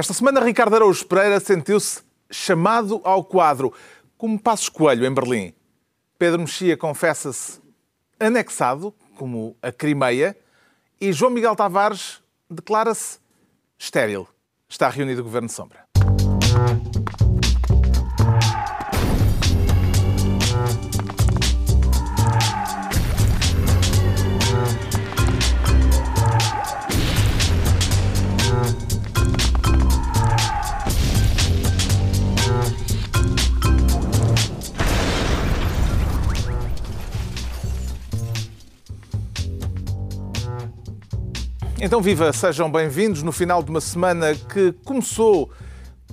Esta semana, Ricardo Araújo Pereira sentiu-se chamado ao quadro, como Passos Coelho, em Berlim. Pedro Mexia confessa-se anexado, como a Crimeia, e João Miguel Tavares declara-se estéril. Está reunido o Governo Sombra. Então, viva, sejam bem-vindos no final de uma semana que começou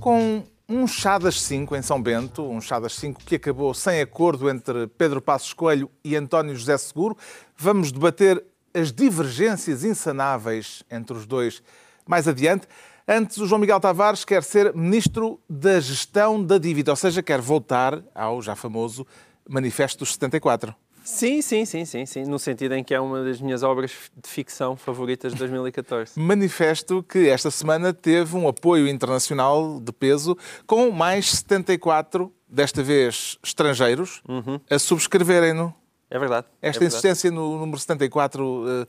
com um chá das 5 em São Bento, um chá das 5 que acabou sem acordo entre Pedro Passos Coelho e António José Seguro. Vamos debater as divergências insanáveis entre os dois mais adiante. Antes, o João Miguel Tavares quer ser Ministro da Gestão da Dívida, ou seja, quer voltar ao já famoso Manifesto dos 74. Sim, sim, sim, sim, sim, no sentido em que é uma das minhas obras de ficção favoritas de 2014. Manifesto que esta semana teve um apoio internacional de peso, com mais 74, desta vez estrangeiros, uhum. a subscreverem-no. É verdade. Esta é insistência no número 74 uh,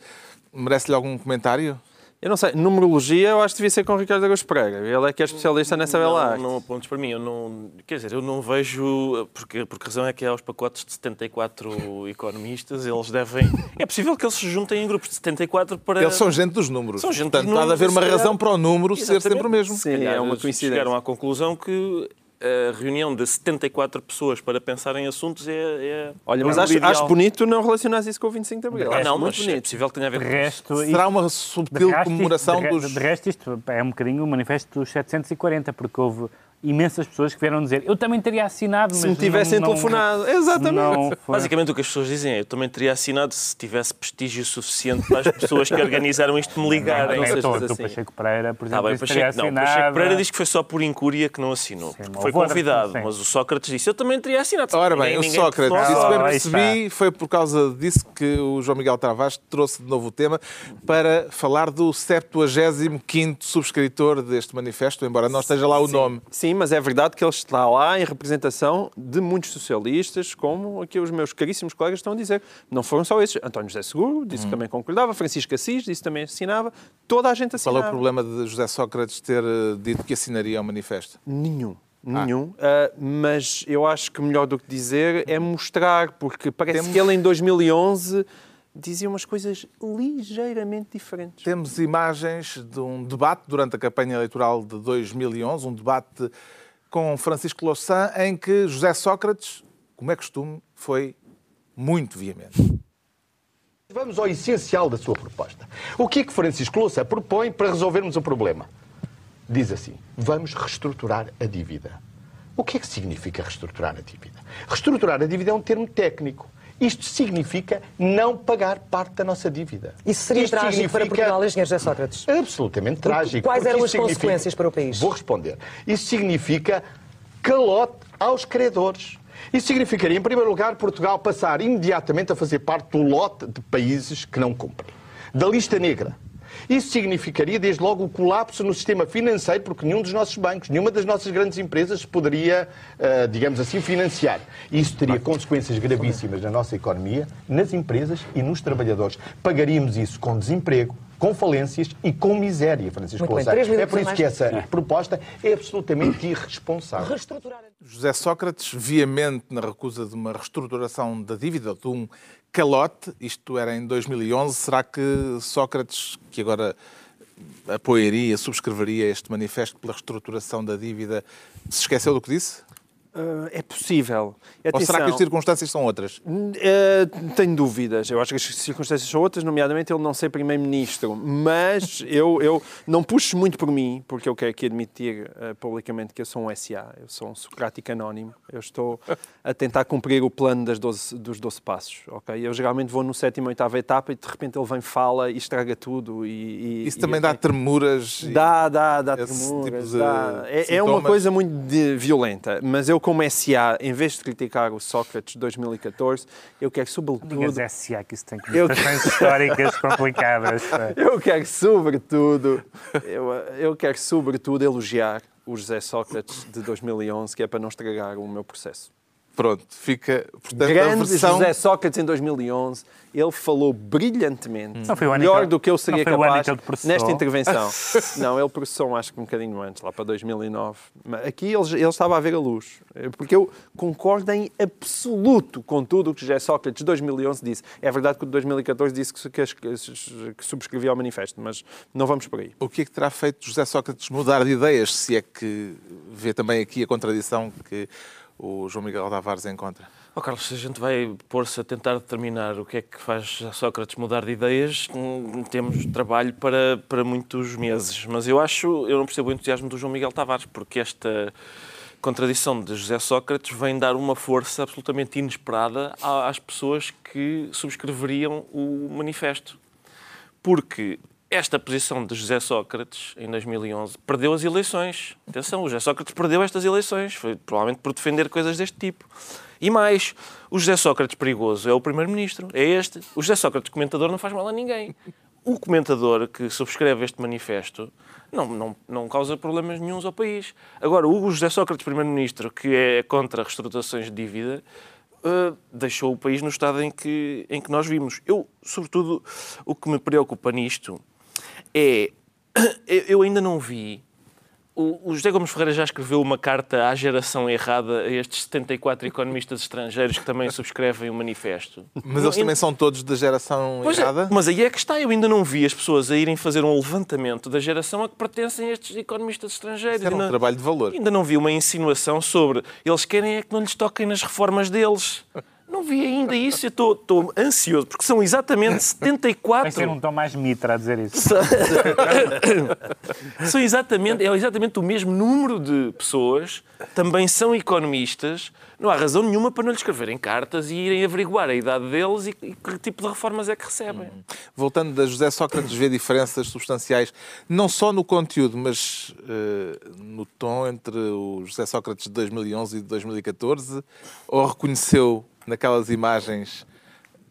merece-lhe algum comentário? Eu não sei, numerologia eu acho que devia ser com o Ricardo Agostinho Pereira. Ele é que é especialista nessa bela arte. Não apontes para mim, eu não. Quer dizer, eu não vejo. Porque, porque a razão é que há os pacotes de 74 economistas, eles devem. É possível que eles se juntem em grupos de 74 para. Eles são gente dos números. São gente Portanto, dos números, há de haver uma razão para o número Exatamente. ser sempre o mesmo. Sim, é uma coincidência. Chegaram à conclusão que a reunião de 74 pessoas para pensar em assuntos é. é Olha, mas acho, acho, bonito não relacionar isso com o 25 de Abril. É, não, mas bonito. é possível que tenha a ver com resto, Será uma subtil comemoração de, dos. De resto, isto é um bocadinho o manifesto dos 740, porque houve imensas pessoas que vieram dizer eu também teria assinado, se me tivessem não, telefonado. Não, Exatamente. Foi... Basicamente o que as pessoas dizem é eu também teria assinado se tivesse prestígio suficiente para as pessoas que organizaram isto me ligarem. Não, não, não, não, assim. Pacheco Pereira, por exemplo, tá bem, Pacheco, não, Pacheco Pereira diz que foi só por incúria que não assinou. Sim, foi convidado, sim. mas o Sócrates disse eu também teria assinado. Ora bem, ninguém, o Sócrates, isso bem percebi, foi por causa disso que o João Miguel Travas trouxe de novo o tema para falar do 75º subscritor deste manifesto, embora não esteja lá o nome. Sim, mas é verdade que ele está lá em representação de muitos socialistas, como aqui os meus caríssimos colegas estão a dizer. Não foram só esses. António José Seguro disse hum. que também concordava, Francisco Assis disse que também assinava, toda a gente assinava. Qual é o problema de José Sócrates ter eh, dito que assinaria o manifesto? Nenhum. Nenhum, ah. uh, mas eu acho que melhor do que dizer é mostrar, porque parece Temos... que ele em 2011 dizia umas coisas ligeiramente diferentes. Temos imagens de um debate durante a campanha eleitoral de 2011, um debate com Francisco Louçã, em que José Sócrates, como é costume, foi muito veemente. Vamos ao essencial da sua proposta. O que é que Francisco Louçã propõe para resolvermos o problema? Diz assim: vamos reestruturar a dívida. O que é que significa reestruturar a dívida? Reestruturar a dívida é um termo técnico. Isto significa não pagar parte da nossa dívida. Isso seria Isto trágico significa... para Portugal, engenheiro José Sócrates? Absolutamente trágico. Quais eram as significa... consequências para o país? Vou responder. Isso significa calote aos credores. Isso significaria, em primeiro lugar, Portugal passar imediatamente a fazer parte do lote de países que não cumprem. Da lista negra. Isso significaria, desde logo, o colapso no sistema financeiro, porque nenhum dos nossos bancos, nenhuma das nossas grandes empresas poderia, uh, digamos assim, financiar. Isso teria consequências gravíssimas na nossa economia, nas empresas e nos trabalhadores. Pagaríamos isso com desemprego, com falências e com miséria, Francisco Louçã. É por isso que essa proposta é absolutamente irresponsável. José Sócrates, viamente na recusa de uma reestruturação da dívida, de um calote, isto era em 2011, será que Sócrates, que agora apoiaria, subscreveria este manifesto pela reestruturação da dívida, se esqueceu do que disse? Uh, é possível. Atenção, Ou será que as circunstâncias são outras? Uh, tenho dúvidas. Eu acho que as circunstâncias são outras, nomeadamente ele não ser primeiro-ministro. Mas eu, eu não puxo muito por mim, porque eu quero aqui admitir uh, publicamente que eu sou um SA, eu sou um socrático anónimo. Eu estou a tentar cumprir o plano das 12, dos 12 passos. Okay? Eu geralmente vou no sétimo ou oitava etapa e de repente ele vem, fala e estraga tudo. E, e Isso também e, dá tremuras? Dá, dá, dá tremuras. Tipo dá. É, é, uma coisa muito de, violenta. Mas eu eu como SA, em vez de criticar o Sócrates de 2014, eu quero sobretudo... Digas SA, que isso tem conotações históricas complicadas. Eu quero sobretudo, eu, eu quero sobretudo elogiar o José Sócrates de 2011, que é para não estragar o meu processo. Pronto, fica. Portanto, a Grande versão. José Sócrates em 2011, ele falou brilhantemente, Não foi o melhor do que eu seria não capaz nesta intervenção. não, ele processou acho que um bocadinho antes, lá para 2009. Mas aqui ele, ele estava a ver a luz, porque eu concordo em absoluto com tudo o que José Sócrates de 2011 disse. É verdade que o de 2014 disse que, que, que subscrevia o manifesto, mas não vamos por aí. O que é que terá feito José Sócrates mudar de ideias, se é que vê também aqui a contradição que o João Miguel Tavares encontra? Oh, Carlos, se a gente vai pôr-se a tentar determinar o que é que faz Sócrates mudar de ideias, temos trabalho para, para muitos meses. Mas eu acho, eu não percebo o entusiasmo do João Miguel Tavares, porque esta contradição de José Sócrates vem dar uma força absolutamente inesperada às pessoas que subscreveriam o manifesto. Porque esta posição de José Sócrates, em 2011, perdeu as eleições. Atenção, o José Sócrates perdeu estas eleições, foi provavelmente por defender coisas deste tipo. E mais, o José Sócrates perigoso é o primeiro-ministro, é este. O José Sócrates comentador não faz mal a ninguém. O comentador que subscreve este manifesto não, não, não causa problemas nenhums ao país. Agora, o José Sócrates primeiro-ministro, que é contra reestruturações de dívida, Uh, deixou o país no estado em que, em que nós vimos. Eu, sobretudo, o que me preocupa nisto é. eu- ainda não vi. O, o José Gomes Ferreira já escreveu uma carta à geração errada a estes 74 economistas estrangeiros que também subscrevem o manifesto. Mas eles também são todos da geração Pois é, errada? mas aí é que está. Eu ainda não vi as pessoas a irem fazer um levantamento da geração a que pertencem estes economistas estrangeiros. Isso era um Ainda- trabalho de valor. Ainda não vi uma insinuação sobre eles querem é que não lhes toquem nas reformas deles. Não vi ainda isso, eu estou- estou ansioso, porque são exatamente Vai 74. ser um tom mais mitra a dizer isso. São- exatamente, é exatamente o mesmo número de pessoas, também são economistas. Não há razão nenhuma para não lhes escreverem cartas e irem averiguar a idade deles e, e que tipo de reformas é que recebem. Voltando da José Sócrates, vê diferenças substanciais, não só no conteúdo, mas eh, no tom entre o José Sócrates de 2011 e de 2014? Ou reconheceu naquelas imagens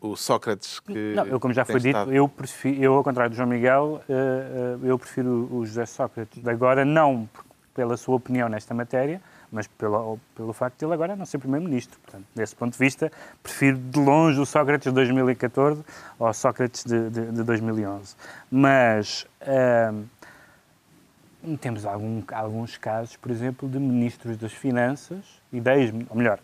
o Sócrates que. Não, eu, como já foi dito, estado? eu, prefiro, eu, ao contrário do João Miguel, eh, eh, eu prefiro o José Sócrates agora, não pela sua opinião nesta matéria, mas pelo, pelo facto de ele agora não ser Primeiro-Ministro. Portanto, desse ponto de vista, prefiro de longe o Sócrates de 2014 ao Sócrates de, de, de 2011. Mas ahm, temos algum- alguns casos, por exemplo, de ministros das Finanças e ou melhor,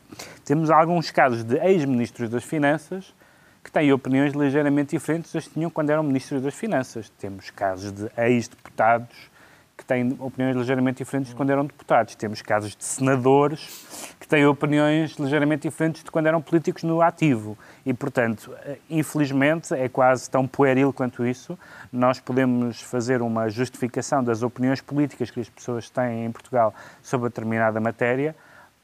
temos alguns casos de ex-ministros das Finanças que têm opiniões ligeiramente diferentes das que tinham quando eram ministros das Finanças. Temos casos de ex-deputados que têm opiniões ligeiramente diferentes de quando eram deputados. Temos casos de senadores que têm opiniões ligeiramente diferentes de quando eram políticos no ativo. E, portanto, infelizmente, é quase tão pueril quanto isso. Nós podemos fazer uma justificação das opiniões políticas que as pessoas têm em Portugal sobre determinada matéria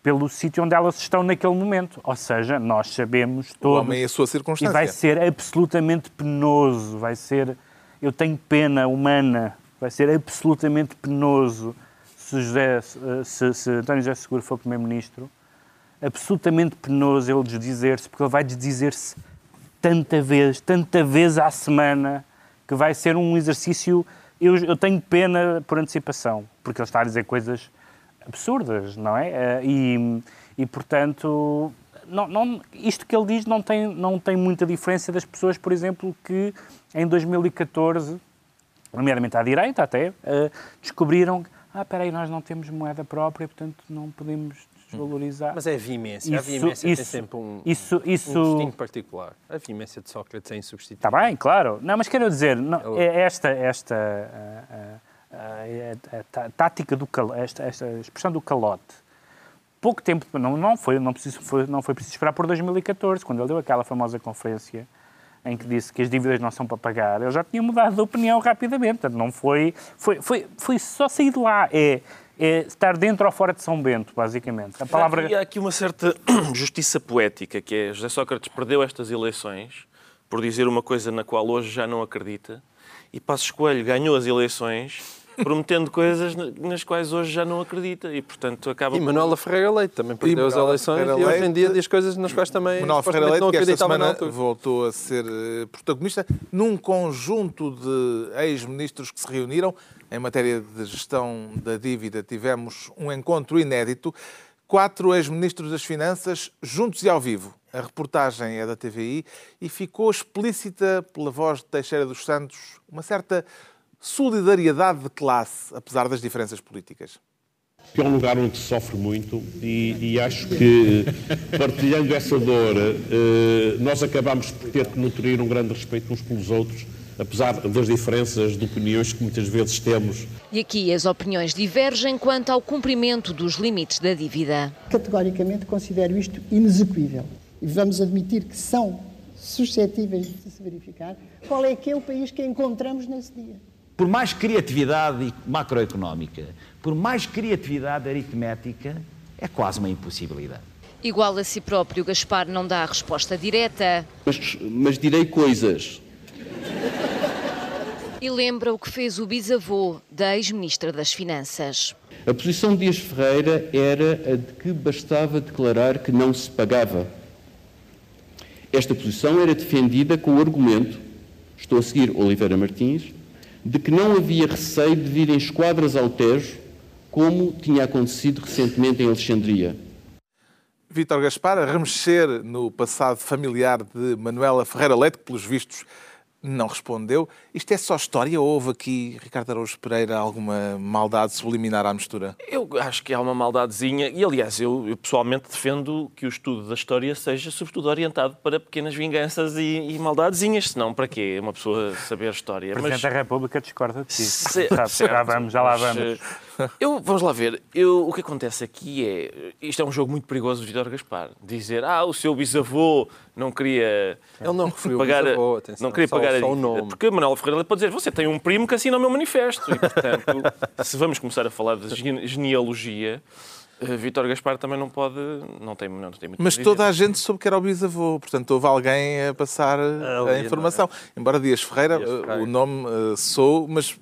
pelo sítio onde elas estão naquele momento. Ou seja, nós sabemos O todos... homem e a sua E circunstância. vai ser absolutamente penoso, vai ser... Eu tenho pena humana, vai ser absolutamente penoso se, José, se, se António José Seguro for Primeiro-Ministro, absolutamente penoso ele desdizer-se, porque ele vai desdizer-se tanta vez, tanta vez à semana, que vai ser um exercício... Eu, eu tenho pena por antecipação, porque ele está a dizer coisas absurdas, não é? Eh, E, e portanto, não, não- isto que ele diz não tem, não tem muita diferença das pessoas, por exemplo, que em 2014, nomeadamente à direita até, eh, descobriram que, ah, espera aí, nós não temos moeda própria, portanto não podemos desvalorizar. Mas é a vimência. a Isso- vimência tem isso- sempre um, isso- isso- um destino particular. A vimência de Sócrates é insubstituível. Está bem, claro. Não, mas quero dizer, não, Ele- é esta, esta ah, é a, a tá- tática do cal, esta, esta expressão do calote, pouco tempo, não, não, foi, não, preciso, foi, não foi preciso esperar por 2014, quando ele deu aquela famosa conferência em que disse que as dívidas não são para pagar, ele já tinha mudado de opinião rapidamente. Portanto, não foi, foi, foi, foi só sair de lá. É, é estar dentro ou fora de São Bento, basicamente. A palavra... E há aqui uma certa justiça poética, que é José Sócrates perdeu estas eleições por dizer uma coisa na qual hoje já não acredita, e Passos Coelho ganhou as eleições prometendo coisas nas quais hoje já não acredita e, portanto, acaba E Manuela Ferreira Leite também perdeu as Manuela eleições Ferreira e hoje em dia diz coisas nas quais também Manuel Ferreira Leite, não que esta acreditava na semana voltou a ser eh, protagonista num conjunto de ex-ministros que se reuniram em matéria de gestão da dívida. Tivemos um encontro inédito. Quatro ex-ministros das Finanças juntos e ao vivo. A reportagem é da TVI e ficou explícita pela voz de Teixeira dos Santos uma certa solidariedade de classe, apesar das diferenças políticas. que é um lugar onde se sofre muito e, e acho que, partilhando essa dor, eh, nós acabamos por ter que nutrir um grande respeito uns pelos outros, apesar das diferenças de opiniões que muitas vezes temos. E aqui as opiniões divergem quanto ao cumprimento dos limites da dívida. Categoricamente considero isto inexequível. E vamos admitir que são suscetíveis de se verificar. Qual é que é o país que encontramos nesse dia? Por mais criatividade macroeconómica, por mais criatividade aritmética, é quase uma impossibilidade. Igual a si próprio, Gaspar não dá a resposta direta Mas, mas direi coisas. e lembra o que fez o bisavô da ex-ministra das Finanças. A posição de Dias Ferreira era a de que bastava declarar que não se pagava. Esta posição era defendida com o argumento, estou a seguir Oliveira Martins, de que não havia receio de virem esquadras ao Tejo, como tinha acontecido recentemente em Alexandria. Vítor Gaspar a remexer no passado familiar de Manuela Ferreira Leite, que pelos vistos não respondeu. Isto é só história ou houve aqui, Ricardo Araújo Pereira, alguma maldade subliminar à mistura? Eu acho que há uma maldadezinha, e aliás, eu, eu pessoalmente defendo que o estudo da história seja sobretudo orientado para pequenas vinganças e, e maldadezinhas, senão para quê uma pessoa saber história? O Presidente da República discorda de ti. Se- Já- vamos, já lá mas, vamos. eh, Eu, vamos lá ver. Eu, o que acontece aqui é. Isto é um jogo muito perigoso de Vitor Gaspar. Dizer, ah, o seu bisavô não queria. Ele não referiu o pagar, a- bisavô, atenção, não queria só- pagar a só o nome. Porque Manuel Ferreira pode dizer, você tem um primo que assina o meu manifesto. E, portanto, se vamos começar a falar de gene- genealogia, eh, Vítor Gaspar também não pode. Não tem, não tem muito Mas a toda a gente soube que era o bisavô, portanto houve alguém a passar a Ali, informação. Embora Dias Ferreira, Dias eh, Ferreira. o nome eh, sou, mas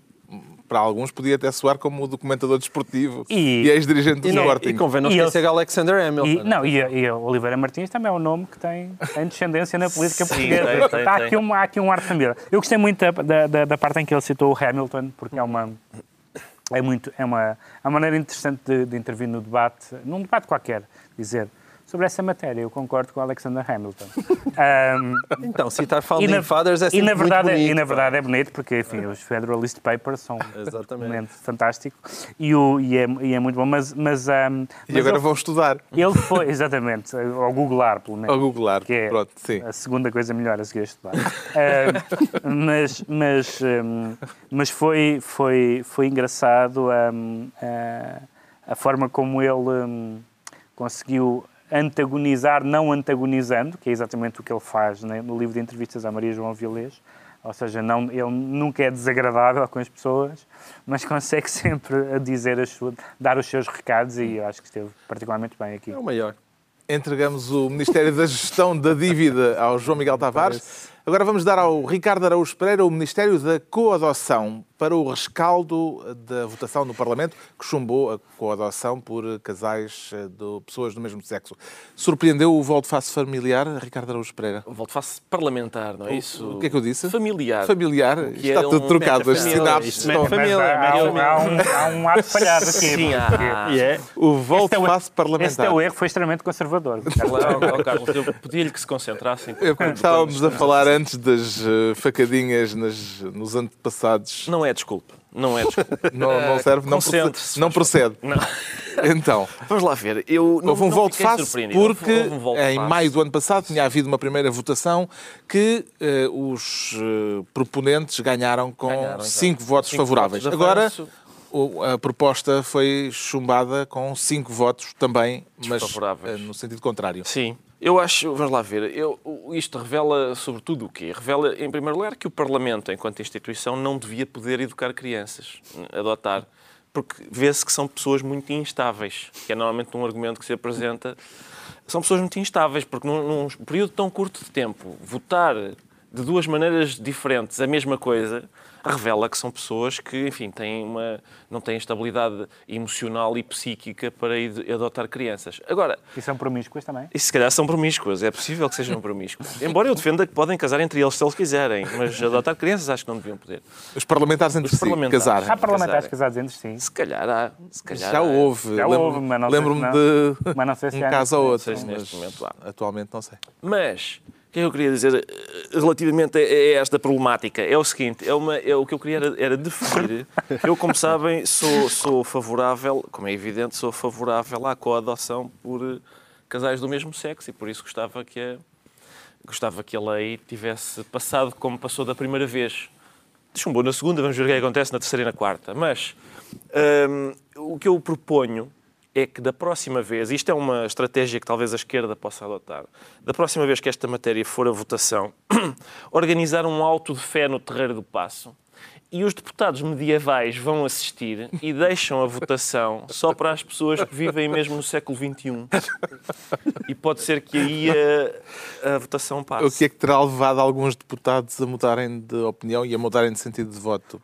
para alguns podia até soar como o documentador desportivo e, E- ex-dirigente do Sporting. e convém não esquecer ele- Alexander Hamilton. E, não, e, a- e Oliveira Martins também é um nome que tem, tem descendência na política Sim, portuguesa. tem, tem, há, tem. Aqui um, há aqui um ar de família. Eu gostei muito da, da- da, da parte em que ele citou o Hamilton, porque é uma. É, muito, é uma, é uma maneira interessante de, de intervir no debate, num debate qualquer, dizer sobre essa matéria. Eu concordo com o Alexander Hamilton. Ahm, Então, citar e, Founding na, Fathers é e, sempre na verdade, muito é- bonito. e na verdade é bonito, porque enfim, os Federalist Papers são Exatamente. um momento fantástico e, o, e, é, e é muito bom. Mas, mas, E mas agora ele- vão estudar. ele foi, exatamente, ao googlar, pelo menos. Ao googlar, Que é pronto, sim. a segunda coisa melhor a seguir este debate. Ah, mas mas, mas foi, foi, foi engraçado a, a forma como ele conseguiu antagonizar, não antagonizando, que é exatamente o que ele faz né, no livro de entrevistas à Maria João Vilés. Ou seja, não, ele nunca é desagradável com as pessoas, mas consegue sempre a dizer as suas, dar os seus recados e eu acho que esteve particularmente bem aqui. É o maior. Entregamos o Ministério da Gestão da Dívida ao João Miguel Tavares. Agora vamos dar ao Ricardo Araújo Pereira o Ministério da Coadoção para o rescaldo da votação no Parlamento que chumbou a coadoção por casais eh, de pessoas do mesmo sexo. Surpreendeu o volte-face familiar, Ricardo Araújo Pereira? Volto face parlamentar, não é isso? O que é que eu disse? Familiar. Familiar. Que Está é tudo um- trocado. As sinapses Isto estão... família. Mas há, um- há um, ato falhado aqui. Sim, porque há. É. O volte-face parlamentar. Esse teu erro foi extremamente conservador. Claro, Carlos, eu pedia-lhe que se concentrassem. É Estávamos a falar antes das eh, facadinhas nas- nos antepassados. Não é desculpa. Não é desculpa. Não, não serve, não procede. Não procede. Não. Então, Vamos lá ver. Eu não, houve um face surpreendido. porque um em maio do ano passado tinha havido uma primeira votação que eh, os eh, proponentes ganharam com Ganharam, exato. cinco votos Cinco favoráveis. votos Agora a proposta foi chumbada com cinco votos também, mas no sentido contrário. Sim. Eu acho, vamos lá ver, eu, isto revela sobretudo o quê? Revela, em primeiro lugar, que o Parlamento, enquanto instituição, não devia poder educar crianças, adotar, porque vê-se que são pessoas muito instáveis, que é normalmente um argumento que se apresenta. São pessoas muito instáveis, porque num, num período tão curto de tempo, votar de duas maneiras diferentes a mesma coisa, revela que são pessoas que, enfim, têm uma, não têm estabilidade emocional e psíquica para id- adotar crianças. Agora, E são promíscuas também. e se calhar são promíscuas, é possível que sejam promíscuos. Embora eu defenda que podem casar entre eles se eles quiserem, mas adotar crianças acho que não deviam poder. Os parlamentares entre Os si, parlamentares. casarem. Há parlamentares casarem. casados entre si. Se calhar há. Se calhar Já há. houve. Já houve, mas não sei Lembro-me de Mas não sei se um há caso ou outro, sei se neste momento há. atualmente não sei. Mas, o que é que eu queria dizer eh, relativamente a esta problemática? É o seguinte, é uma, é, o que eu queria era, era definir. Eu, como sabem, sou, sou favorável, como é evidente, sou favorável à coadoção por eh, casais do mesmo sexo e por isso gostava que a, gostava que a lei tivesse passado como passou da primeira vez. Chumbou na segunda, vamos ver o que é que acontece na terceira e na quarta. Mas hum, o que eu proponho é que da próxima vez, isto é uma estratégia que talvez a esquerda possa adotar, da próxima vez que esta matéria for a votação, organizar um auto de fé no Terreiro do Passo e os deputados medievais vão assistir e deixam a votação só para as pessoas que vivem mesmo no século XXI. E pode ser que aí a, a votação passe. O que é que terá levado alguns deputados a mudarem de opinião e a mudarem de sentido de voto?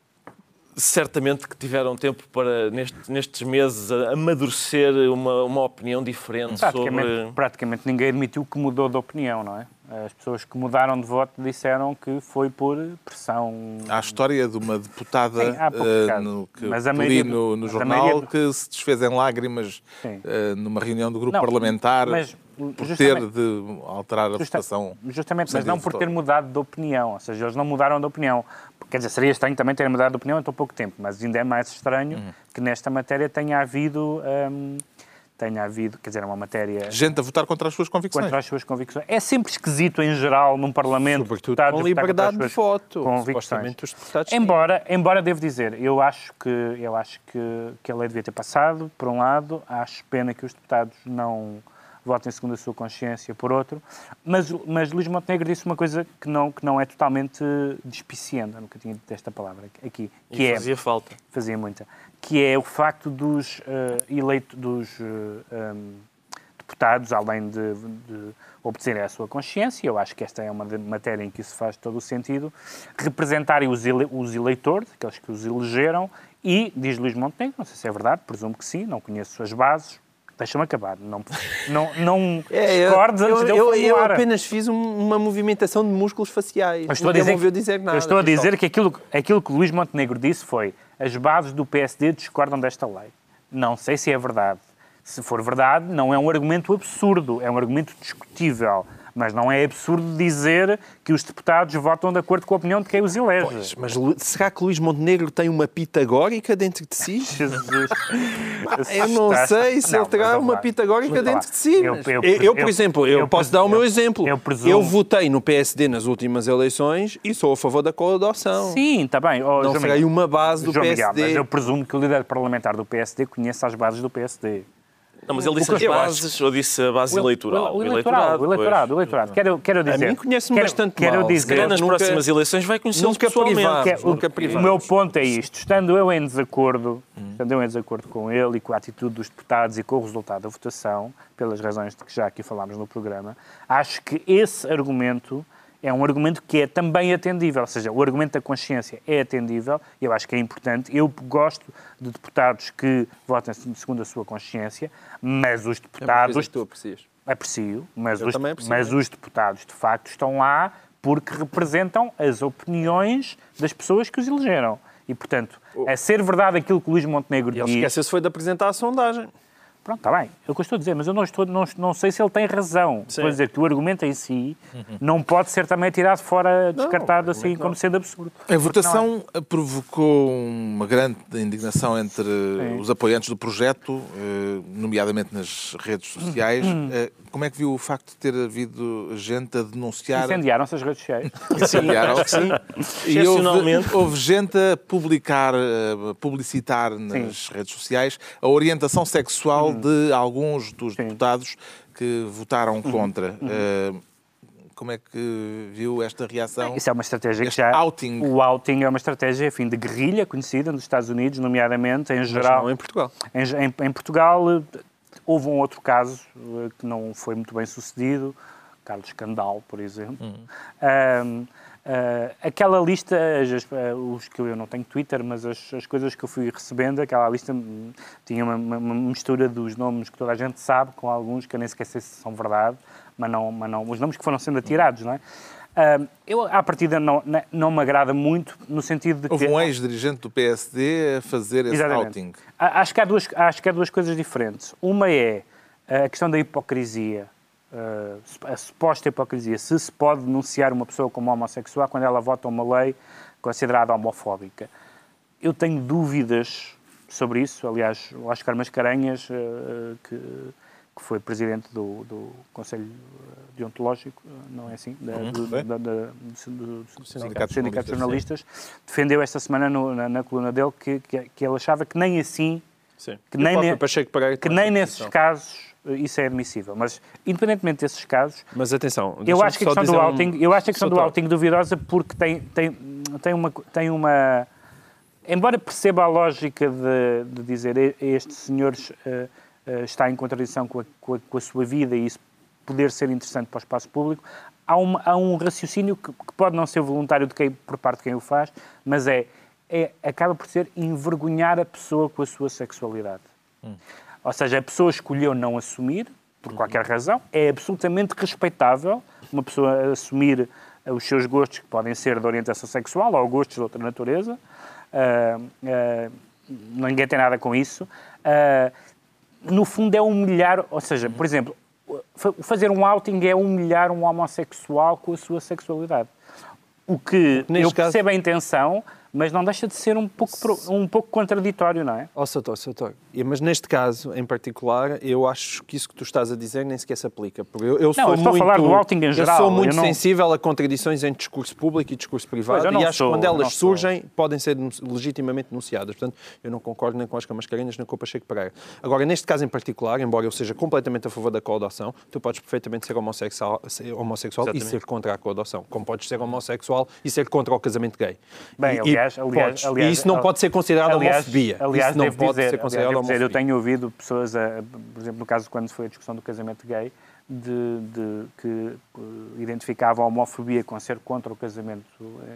Certamente que tiveram tempo para, neste- nestes meses, a- amadurecer uma, uma opinião diferente Praticamente, sobre. praticamente ninguém admitiu que mudou de opinião, não é? As pessoas que mudaram de voto disseram que foi por pressão. Há a história de uma deputada Sim, caso. no, que Mas a li maioria- no, no mas a jornal maioria- que se desfez em lágrimas eh, numa reunião do grupo Não, parlamentar mas por ter de alterar a Justa- votação. Justamente, mas não por ter mudado de opinião. Ou seja, eles não mudaram de opinião. Quer dizer, seria estranho também terem mudado de opinião em tão pouco tempo, mas ainda é mais estranho Uhum. que nesta matéria tenha havido. hum, tenha havido, quer dizer, é uma matéria Gente a votar contra as suas convicções. contra as suas convicções. É sempre esquisito, em geral, num Parlamento. Sobretudo com liberdade de voto. Convicções. Os deputados têm. Embora, embora devo dizer, eu acho que eu acho que, que a lei devia ter passado, por um lado, acho pena que os deputados não votem segundo a sua consciência, por outro, mas, mas Luís Montenegro disse uma coisa que não, que não é totalmente despicienda, nunca tinha dito esta palavra aqui, que E é, fazia falta. fazia muita, que é o facto dos uh, eleitos, dos uh, um, deputados, além de, de obedecerem à sua consciência, eu acho que esta é uma matéria em que isso faz todo o sentido, representarem os, ele, os eleitores, aqueles que os elegeram, e, diz Luís Montenegro, não sei se é verdade, presumo que sim, não conheço as bases, deixa-me acabar, não, não, não É, eu, discordes antes eu, de eu, eu, eu apenas fiz um- uma movimentação de músculos faciais. Eu estou a Ninguém dizer, me ouviu que- dizer nada. eu estou a dizer que aquilo, aquilo que Luís Montenegro disse foi as bases do PSD discordam desta lei. Não sei se é verdade. Se for verdade, não é um argumento absurdo, é um argumento discutível. Mas não é absurdo dizer que os deputados votam de acordo com a opinião de quem os elege. Pois, mas será que Luís Montenegro tem uma pitagórica dentro de si? Jesus. Eu não sei se Não, ele terá uma pitagórica dentro de si. Eu- eu- Eu, por exemplo, eu, posso dar o meu exemplo. eu presumo- Eu votei no PSD nas últimas eleições e sou a favor da coadoção. Sim, está bem. Oh, Não serei Miguel. uma base do João Miguel, PSD. mas eu presumo que o líder parlamentar do PSD conheça as bases do PSD. Não, mas ele disse O as bases ou disse a base eleitoral? O, eleitorado, o eleitorado, o eleitorado. Quero, quero dizer, mim conhece-me quero, bastante quero mal. Se dizer, calhar nas Nunca- próximas eleições vai nunca pessoalmente. privado. que é- o, nunca privados. o meu ponto é isto. Estando eu em desacordo, estando eu em desacordo com ele e com a atitude dos deputados e com o resultado da votação, pelas razões de que já aqui falámos no programa, acho que esse argumento é um argumento que é também atendível. Ou seja, o argumento da consciência é atendível e eu acho que é importante. Eu gosto de deputados que votem segundo a sua consciência, mas os É deputados coisa que tu aprecias. Aprecio, mas, Eu os, aprecio. mas os deputados, de facto, estão lá porque representam as opiniões das pessoas que os elegeram. E, portanto, a ser verdade aquilo que o Luís Montenegro E ele diz... esqueceu-se foi de apresentar a sondagem. Pronto, está bem. É o que eu estou a dizer, mas eu não, estou, não, não sei se ele tem razão. Estou a dizer que o argumento em si não pode ser também tirado fora, descartado assim, como sendo absurdo. A votação provocou uma grande indignação entre os apoiantes do projeto, eh, nomeadamente nas redes sociais. Eh, Como é que viu o facto de ter havido gente a denunciar? Incendiaram-se as redes sociais. Incendiaram, sim. E houve, houve gente a publicar, a publicitar nas redes sociais a orientação sexual de alguns dos deputados que votaram contra. Eh, Como é que viu esta reação? Isso é uma estratégia que já... outing. O outing é uma estratégia, enfim, de guerrilha conhecida nos Estados Unidos, nomeadamente, em geral... não em Portugal. Em, em- em Portugal eh, houve um outro caso eh, que não foi muito bem sucedido, Carlos Candal, por exemplo. Ahm, Uh, aquela lista, as, os que eu não tenho Twitter, mas as, as, coisas que eu fui recebendo, aquela lista hum, tinha uma, uma, mistura dos nomes que toda a gente sabe, com alguns que eu nem sequer sei se são verdade, mas não, mas não os nomes que foram sendo atirados, não é? Uh, eu, à partida, não, não me agrada muito, no sentido de Houve que... um ex-dirigente do PSD a fazer esse Exatamente. outing. Acho que, há duas, acho que há duas coisas diferentes. Uma é a questão da hipocrisia, uh, a suposta hipocrisia. Se se pode denunciar uma pessoa como homossexual quando ela vota uma lei considerada homofóbica. Eu tenho dúvidas sobre isso. Aliás, o Oscar Mascarenhas, uh, que, que, foi presidente do, do Conselho Deontológico, não é assim? Da, Uhum, do, da, da, do, do, Sindicato de Sindicato de Jornalistas, defendeu esta semana no- na, na coluna dele que, que, que ele achava que nem assim Sim. que nem, ne- que nem nesses casos eh, isso é admissível. Mas, independentemente desses casos, Mas atenção, eu acho que a questão do dizer um- outing, eu acho a questão do outing duvidosa porque tem, tem, tem, uma, tem uma. Embora perceba a lógica de, de dizer "E- este senhor eh, eh, está em contradição com a, com, a, com a sua vida e isso poder ser interessante para o espaço público, há, uma, há um raciocínio que, que pode não ser voluntário de quem, por parte de quem o faz, mas é, é acaba por ser envergonhar a pessoa com a sua sexualidade. Ou seja, a pessoa escolheu não assumir, por qualquer razão, é absolutamente respeitável uma pessoa assumir eh, os seus gostos, que podem ser de orientação sexual ou gostos de outra natureza. Ah, ah, ninguém tem nada com isso. Ah, no fundo, é humilhar, ou seja, por exemplo, fa- fazer um outing é humilhar um homossexual com a sua sexualidade. O que neste eu caso- percebo a intenção, mas não deixa de ser um pouco, um pouco contraditório, não é? Ó, Sator, Sator. E- Mas neste caso, em particular, eu acho que isso que tu estás a dizer nem sequer se aplica. Porque eu, eu sou eu estou a muito, falar do outing em geral, Eu sou eu muito não- sensível a contradições entre discurso público e discurso privado. Pois, eu não e acho sou, que quando eu não elas sou. surgem, podem ser legitimamente denunciadas. Portanto, eu não concordo nem com as Camascarenhas, nem com o Pacheco Pereira. Agora, neste caso em particular, embora eu seja completamente a favor da coadoção, tu podes perfeitamente ser homossexual, ser homossexual e ser contra a coadoção. Como podes ser homossexual e ser contra o casamento gay. Bem, E- aliás, e aliás, podes. aliás, e isso não pode ser considerado aliás, homofobia. Aliás, isso não pode dizer, ser aliás, considerado devo dizer, eu homofobia. tenho ouvido pessoas, a, por exemplo, no caso quando foi a discussão do casamento gay, de, de- que eh, identificavam a homofobia com ser contra o casamento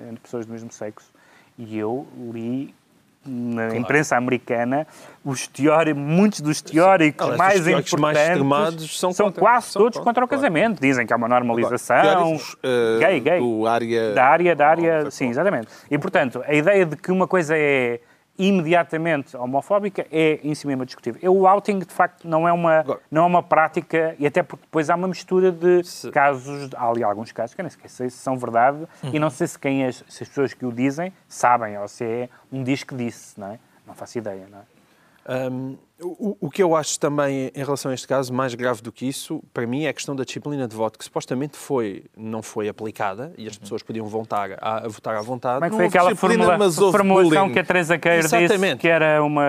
entre pessoas do mesmo sexo. E eu li na imprensa americana os teóricos, muitos dos teóricos os mais teóricos mais importantes extremados são contra- quase são todos contra, contra o claro. casamento. Dizem que há uma normalização. Eh, gay, gay. do área... Da área, da área, sim, exatamente. E, portanto, a ideia de que uma coisa é imediatamente homofóbica é em si mesma discutível. Eu, o outing, de facto, não é uma, não é uma prática, e até porque depois há uma mistura de casos, há ali alguns casos que eu nem sequer sei se são verdade, e não sei se, quem as, se as pessoas que o dizem sabem, ou se é um diz que disse, não é? Não faço ideia, não é? Um, o, o que eu acho também em relação a este caso, mais grave do que isso, para mim, é a questão da disciplina de voto, que supostamente foi, não foi aplicada e as pessoas podiam votar à, a votar à vontade. Como é que Não foi aquela formula- mas formulação bullying. que a Teresa Queiro disse que era uma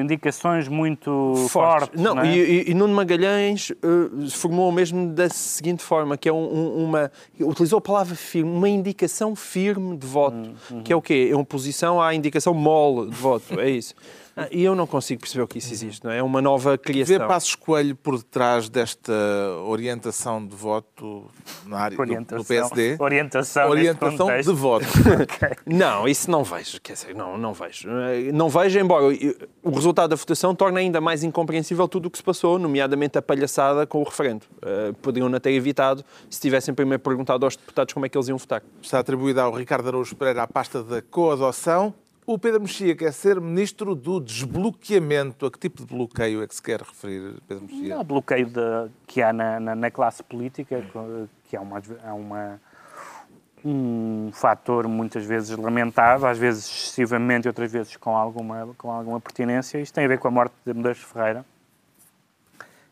indicações muito Fortes. fortes? Não, não é? e, e- e Nuno Magalhães eh, formou mesmo da seguinte forma, que é um- um- uma... Utilizou a palavra firme, uma indicação firme de voto, Hum, que é o quê? É uma oposição à indicação mole de voto, é isso. Ah, E eu não consigo perceber o que isso existe, não é? É uma nova Vê criação. Passos Coelho por detrás desta orientação de voto na área do, do. PSD? Orientação Orientação de voto. Não, isso não vejo. Quer dizer, não, não vejo. Eh, Não vejo, embora o resultado da votação torne ainda mais incompreensível tudo o que se passou, nomeadamente a palhaçada com o referendo. Eh, poderiam não ter evitado se tivessem primeiro perguntado aos deputados como é que eles iam votar. Está atribuída ao Ricardo Araújo Pereira a pasta da coadoção. O Pedro Mexia quer ser ministro do desbloqueamento. A que tipo de bloqueio é que se quer referir, Pedro Mexia? Não, o bloqueio de- que há na, na- na classe política, que é uma, é uma- um fator muitas vezes lamentado, às vezes excessivamente, outras vezes com alguma, com alguma pertinência. Isto tem a ver com a morte de Medeiros Ferreira,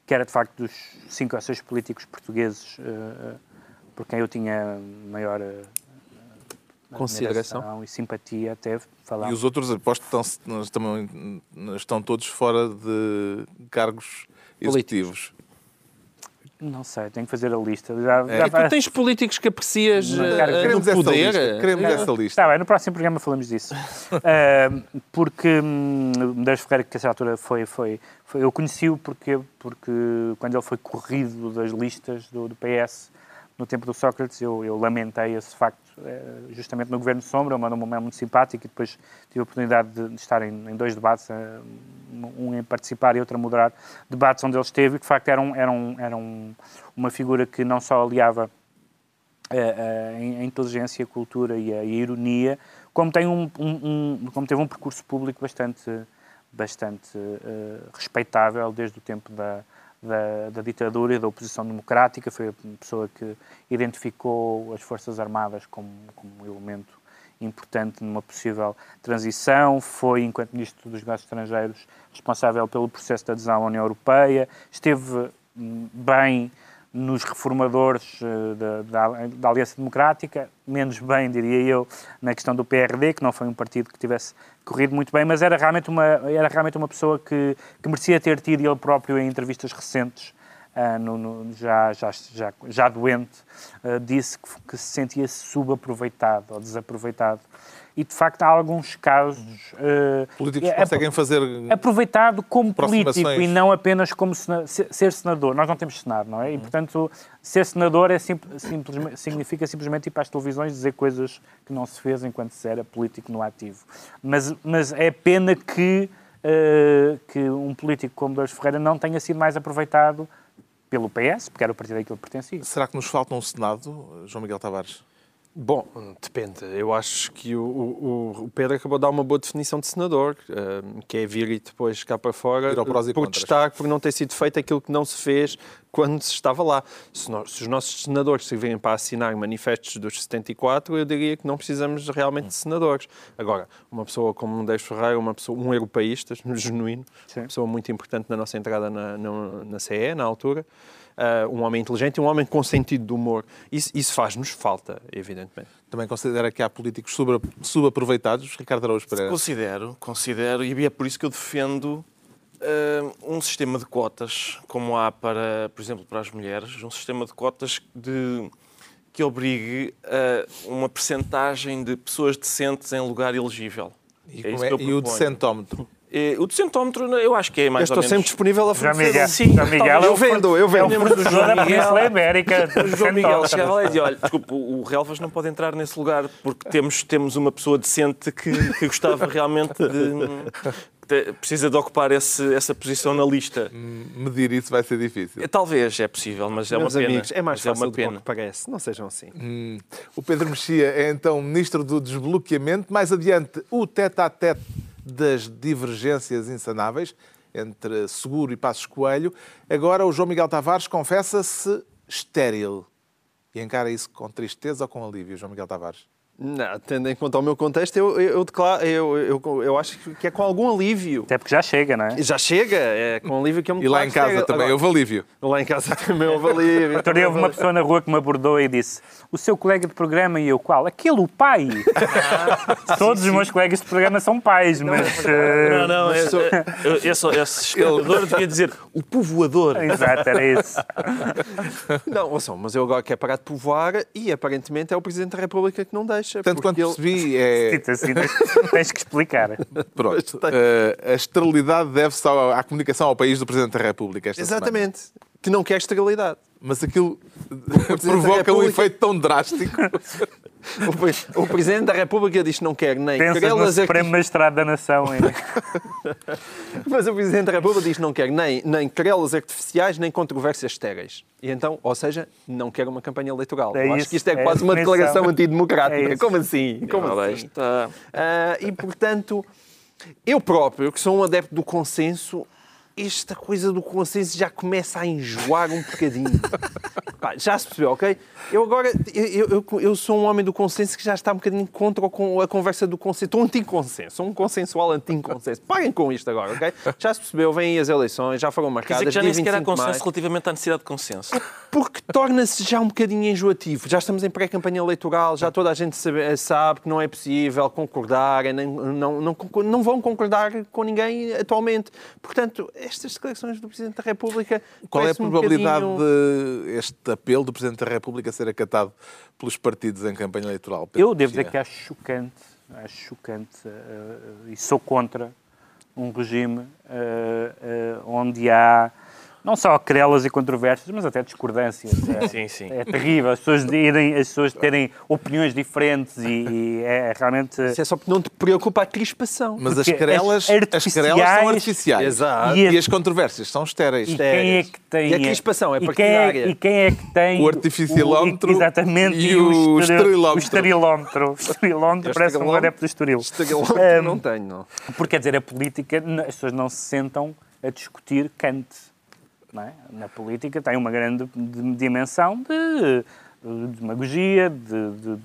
que era de facto dos cinco ou seis políticos portugueses eh, por quem eu tinha maior eh, Consideração. e simpatia, até falar. E os outros, aposto, estão, estão, estão todos fora de cargos executivos. Não sei, tenho que fazer a lista. Já, É, já vai- tu tens políticos que aprecias Não, eh, cara, queremos essa poder? lista, queremos Eh, essa lista. Está bem, no próximo programa falamos disso. Ah, porque hum, Medeiros Ferreira, que a essa altura foi, foi, foi eu conheci-o porque, porque quando ele foi corrido das listas do, do PS no tempo do Sócrates, eu, eu lamentei esse facto justamente no Governo Sombra, uma nome muito simpático, e depois tive a oportunidade de estar em, dois debates, eh, um em participar e outro a moderar, debates onde ele esteve, e que de facto era, um, era, um, era um, uma figura que não só aliava a, a, a inteligência, a cultura e a, a ironia, como, tem um, como teve um percurso público bastante, bastante uh, respeitável desde o tempo da, da, da, ditadura e da oposição democrática. Foi a pessoa que identificou as Forças Armadas como, como um elemento importante numa possível transição. Foi, enquanto Ministro dos Negócios Estrangeiros, responsável pelo processo de adesão à União Europeia. Esteve hum, bem nos reformadores da, da, da, Aliança Democrática, menos bem, diria eu, na questão do PRD, que não foi um partido que tivesse corrido muito bem, mas era realmente uma, era realmente uma pessoa que, que merecia ter tido ele próprio em entrevistas recentes, uh, no, no, já, já, já, já doente, uh, disse que, que se sentia subaproveitado ou desaproveitado e de facto há alguns casos. Uh, Políticos é, conseguem fazer. Aproveitado como político e não apenas como sena, ser senador. Nós não temos Senado, não é? E portanto, ser senador é sim, simplesmente, significa simplesmente ir para as televisões dizer coisas que não se fez enquanto se era político no ativo. Mas, mas é pena que, uh, que um político como Douros Ferreira não tenha sido mais aproveitado pelo PS, porque era o partido a que ele pertencia. Será que nos falta um Senado, João Miguel Tavares? Bom, depende. Eu acho que o, o, o, Pedro acabou de dar uma boa definição de senador, uh, que é vir e depois cá para fora protestar por não ter sido feito aquilo que não se fez quando se estava lá. Se, nós, se os nossos senadores servirem para assinar manifestos dos 74, eu diria que não precisamos realmente de senadores. Agora, uma pessoa como um Deixo Ferreira, uma pessoa, um europeísta, genuíno, Sim. uma pessoa muito importante na nossa entrada na, na, na CE, na altura, uh, um homem inteligente e um homem com sentido de humor. Isso, isso faz-nos falta, evidentemente. Também considera que há políticos subaproveitados, Ricardo Araújo Pereira? Considero, considero, e é por isso que eu defendo um sistema de cotas, como há, para, por exemplo, para as mulheres, um sistema de cotas de, que obrigue a uh, uma percentagem de pessoas decentes em lugar elegível. E, é é, e o decentómetro? Eh, o decentómetro, eu acho que é mais eu ou menos... estou sempre disponível a fornecer. Sim, João Miguel, eu vendo, eu vendo. É o produtor da Península Ibérica. O João Miguel chegava lá e dizia, olha, desculpe, o Relvas não pode entrar nesse lugar porque temos, temos uma pessoa decente que, que gostava realmente de... precisa de ocupar esse, essa posição na lista. Medir isso vai ser difícil. Talvez, é possível, mas é Meus uma amigos, pena. é mais fácil é uma pena. do que parece. Não sejam assim. Hum. O Pedro Mexia é então Ministro do Desbloqueamento. Mais adiante, o tete-a-tete das divergências insanáveis entre Seguro e Passos Coelho. Agora o João Miguel Tavares confessa-se estéril. E encara isso com tristeza ou com alívio, João Miguel Tavares? Não, tendo em conta o meu contexto, eu, eu, eu, declaro, eu, eu, eu acho que é com algum alívio. Até porque já chega, não é? Já chega, é com alívio que eu me E lá em casa também Agora, houve alívio. Lá em casa também houve alívio. Outro dia houve uma pessoa na rua que me abordou e disse o seu colega de programa e eu, qual? Aquele, o pai. Todos sim, os meus colegas de programa são pais, não, mas... Não, não, mas sou... esse, esse escaldador devia dizer o povoador. Exato, era isso. Não, ouçam, mas eu agora quero parar de povoar e aparentemente é o Presidente da República que não deixa. Tanto quanto ele... percebi, é... Assim, tens que explicar. Pronto. Uh, a esterilidade deve-se à comunicação ao país do Presidente da República esta Exatamente. Semana. Que não quer esterilidade. Mas aquilo provoca um efeito tão drástico. O, Presidente da República diz que não quer nem Pensas querelas... no Supremo Magistrado da Nação. Mas o Presidente da República diz que não quer nem, nem querelas artificiais, nem controvérsias estéreis. E então, ou seja, não quer uma campanha eleitoral. É Eu acho que isto é, é quase uma declaração antidemocrática. É Como assim? Como não, assim? Está... Uh, e, portanto, eu próprio, que sou um adepto do consenso, esta coisa do consenso já começa a enjoar um bocadinho. Pá, já se percebeu, ok? Eu agora, eu, eu, eu, sou um homem do consenso que já está um bocadinho contra a conversa do consenso. Estou anti-consenso, sou um consensual anti-consenso. Parem com isto agora, ok? Já se percebeu, vêm as eleições, já foram marcadas. Quer dizer que já nem sequer há consenso mais. relativamente à necessidade de consenso. Porque torna-se já um bocadinho enjoativo. Já estamos em pré-campanha eleitoral, já toda a gente sabe, sabe, que não é possível concordar, nem, não, não, não vão concordar com ninguém atualmente. Portanto, estas declarações do Presidente da República. Qual é a probabilidade um bocadinho... de este apelo do Presidente da República ser acatado pelos partidos em campanha eleitoral? Pedro Eu devo dizer que acho chocante, acho chocante uh, e sou contra um regime uh, uh, onde há não só querelas e controvérsias, mas até discordâncias. É, Sim, sim. é terrível as pessoas, irem, as pessoas terem opiniões diferentes e, e é realmente. Isso é só porque não te preocupa a crispação. Mas as querelas, as as querelas são artificiais-. Exato. E as controvérsias são estéreis. E quem é que tem. E a crispação é e quem partidária. E quem é que tem. O artificialómetro exatamente, e o esterilómetro. O esterilómetro. O esterilómetro O parece um esterilómetro- adepto do estoril. Esterilómetro Ahm, não tenho, não. Porque quer dizer, a política, as pessoas não se sentam a discutir Kant. É? Na política tem uma grande dimensão de, de demagogia, de, de-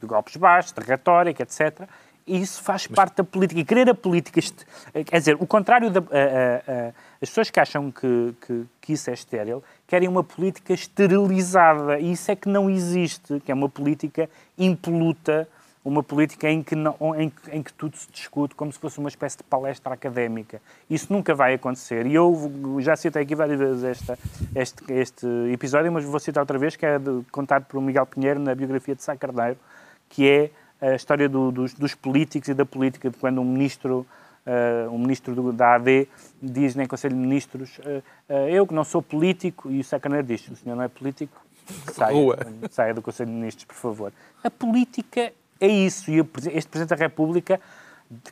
de golpes baixos, de retórica, etc. E isso faz parte da política. E querer a política. est- Quer dizer, o contrário da. a- a- a- as pessoas que acham que, que, que isso é estéril querem uma política esterilizada. E isso é que não existe, que é uma política impoluta, uma política em que, não, em, em que tudo se discute como se fosse uma espécie de palestra académica. Isso nunca vai acontecer. E eu já citei aqui várias vezes esta, este, este episódio, mas vou citar outra vez, que é de- contado por Miguel Pinheiro na biografia de Sá Carneiro, que é a história do- dos, dos políticos e da política, de quando um ministro, eh, um ministro do- da AD diz em Conselho de Ministros, eh, eh, eu que não sou político, e o Sá Carneiro diz, o senhor não é político, saia, saia do Conselho de Ministros, por favor. A política é isso, e este Presidente da República,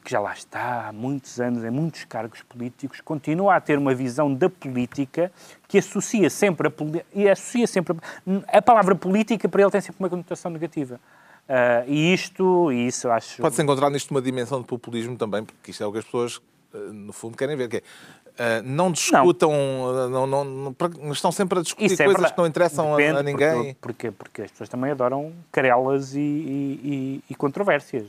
que já lá está há muitos anos, em muitos cargos políticos, continua a ter uma visão da política que associa sempre a, associa sempre a, a palavra política para ele tem sempre uma conotação negativa. Ah, e isto, e isso acho. Pode-se encontrar nisto uma dimensão de populismo também, porque isto é o que as pessoas, eh, no fundo, querem ver. Que é, não discutam, eh, não. Não, não- estão sempre a discutir é coisas verdade. que não interessam a- Depende, a, ninguém. Porque, porque, porque as pessoas também adoram querelas e, e- e- e controvérsias.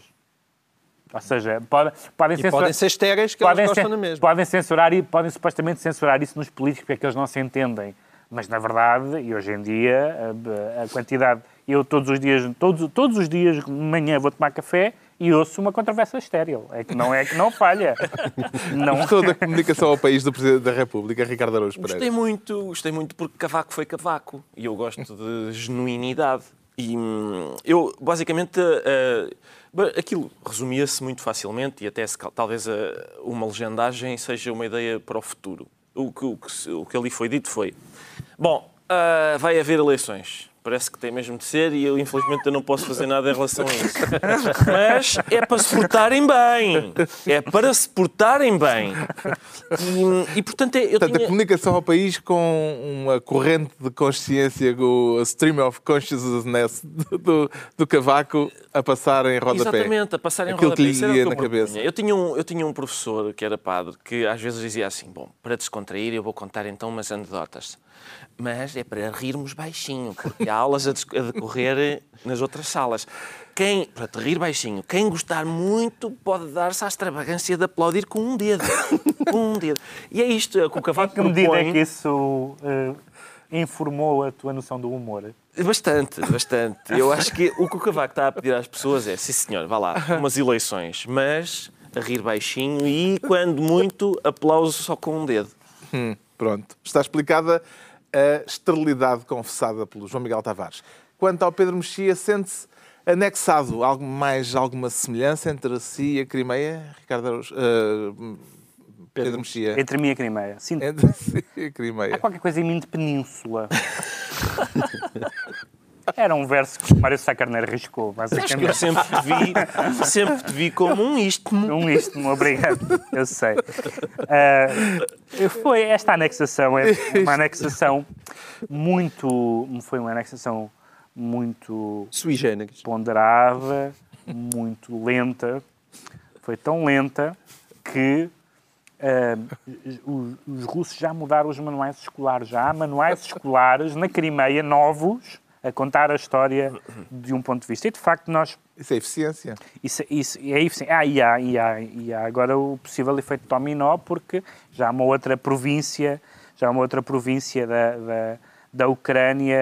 Ou seja, pode, podem E censurar- podem ser estéreis que elas podem, gostam na mesma. podem censurar e podem supostamente censurar isso nos políticos porque é que eles não se entendem. Mas na verdade, e hoje em dia, a, a quantidade. Eu todos os dias, todos, todos os dias de manhã vou tomar café e ouço uma controvérsia estéril. É que não é que não falha. Não. Gostou da comunicação ao país do Presidente da República, Ricardo Araújo Gostei Pereira. muito, gostei muito porque Cavaco foi Cavaco e eu gosto de genuinidade. E hum, eu, basicamente, ba- aquilo resumia-se muito facilmente e até se talvez eh, uma legendagem seja uma ideia para o futuro. O que, o que o que ali foi dito foi: Bom, ah, vai haver eleições. Parece que tem mesmo de ser e eu, infelizmente, eu não posso fazer nada em relação a isso. Mas é para se portarem bem. É para se portarem bem. E, e, portanto, é- eu Portanto, a tinha... comunicação ao país com uma corrente de consciência, com o stream of consciousness do, do, do Cavaco a passar em rodapé. Exatamente, a passar em Aquilo rodapé. que lhe ia na cabeça. Eu tinha, um, eu tinha um professor que era padre que às vezes dizia assim: Bom, para descontrair, eu vou contar então umas anedotas. Mas é para rirmos baixinho, porque há aulas a, a decorrer nas outras salas. Quem, para te rir baixinho, quem gostar muito pode dar-se à extravagância de aplaudir com um dedo. com um dedo. E é isto é o que o Cavaco Que medida propõe. é que isso eh, informou a tua noção do humor? Bastante, bastante. Eu acho que o que o Cavaco está a pedir às pessoas é, sim senhor, vá lá, umas eleições, mas a rir baixinho e, quando muito, aplauso só com um dedo. Hum, pronto. Está explicada a esterilidade confessada pelo João Miguel Tavares. Quanto ao Pedro Mexia, sente-se anexado algo mais alguma semelhança entre si e a Crimeia? Ricardo Araújo, eh, Pedro Mexia. Entre mim e a Crimeia. Sinto Entre si e a Crimeia. Há qualquer coisa em mim de península. Era um verso que o Mário Sá Carneiro riscou, que eu basicamente. sempre te vi, sempre te vi como um istmo. Um istmo, obrigado. Eu sei. Ah, foi esta anexação, é uma anexação muito. Foi uma anexação muito Sui generis. ponderada, muito lenta. Foi tão lenta que ah, os, os russos já mudaram os manuais escolares. Já há manuais escolares na Crimeia novos a contar a história de um ponto de vista. E de facto nós Isso é eficiência. isso, isso, e aí, sim, ah, e, há, e, há, e há agora o possível efeito dominó, porque já há uma outra província, já há uma outra província da, da, da Ucrânia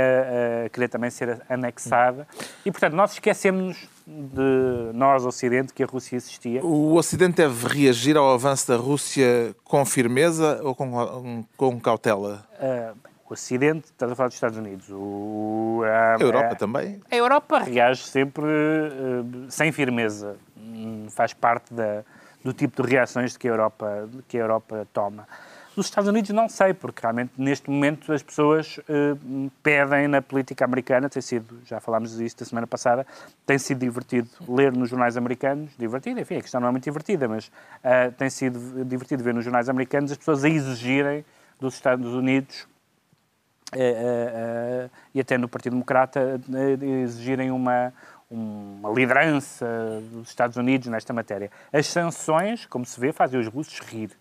a querer também ser anexada. E, portanto, nós esquecemos de nós, Ocidente, que a Rússia existia. O Ocidente deve reagir ao avanço da Rússia com firmeza ou com, com cautela? Ah, o Ocidente, estás a falar dos Estados Unidos. O, a, A Europa a- também? A Europa reage sempre eh, sem firmeza. Hum, Faz parte da- do tipo de reações que a Europa, que a Europa toma. Dos Estados Unidos não sei, porque realmente neste momento as pessoas eh, pedem na política americana, tem sido, já falámos disso da semana passada, tem sido divertido ler nos jornais americanos, divertido, enfim, a questão não é muito divertida, mas eh, tem sido divertido ver nos jornais americanos as pessoas a exigirem dos Estados Unidos e até no Partido Democrata exigirem uma, uma liderança dos Estados Unidos nesta matéria. As sanções, como se vê, fazem os russos rir.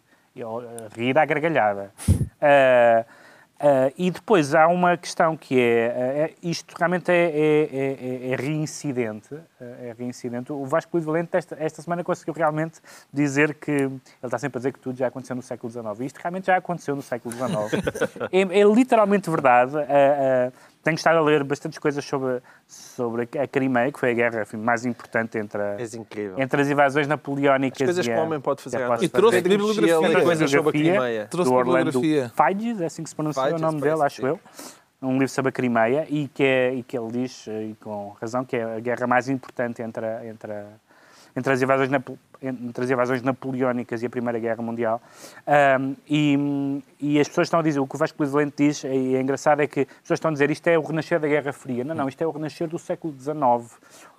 Rir à gargalhada. Ah, ah, e depois há uma questão que é, ah, é- isto realmente é, é- é- é- é reincidente, é reincidente. O Vasco Luís Valente esta, esta semana conseguiu realmente dizer que, ele está sempre a dizer que tudo já aconteceu no século XIX, isto realmente já aconteceu no século XIX. é, é literalmente verdade. ah, ah, tenho estado a ler bastantes coisas sobre, sobre a Crimeia, que foi a guerra enfim, mais importante entre, a- entre as invasões napoleónicas As coisas e que o homem pode fazer e. E trouxe pós-guerra. bibliografia. Uma coisas sobre a bibliografia Crimeia. Trouxe do Orlando bibliografia. Feiges, é assim que se pronuncia Feiges, o nome dele, acho que eu. Um livro sobre a Crimeia e que, é, e que ele diz, eh, e com razão, que é a guerra mais importante entre, a- entre, a- entre, as, invasões napo- entre as invasões napoleónicas e a Primeira Guerra Mundial. Ahm, e, e as pessoas estão a dizer, o que o Vasco Valente diz, e é engraçado, é que as pessoas estão a dizer isto é o renascer da Guerra Fria. Não, não, isto é o renascer do século XIX,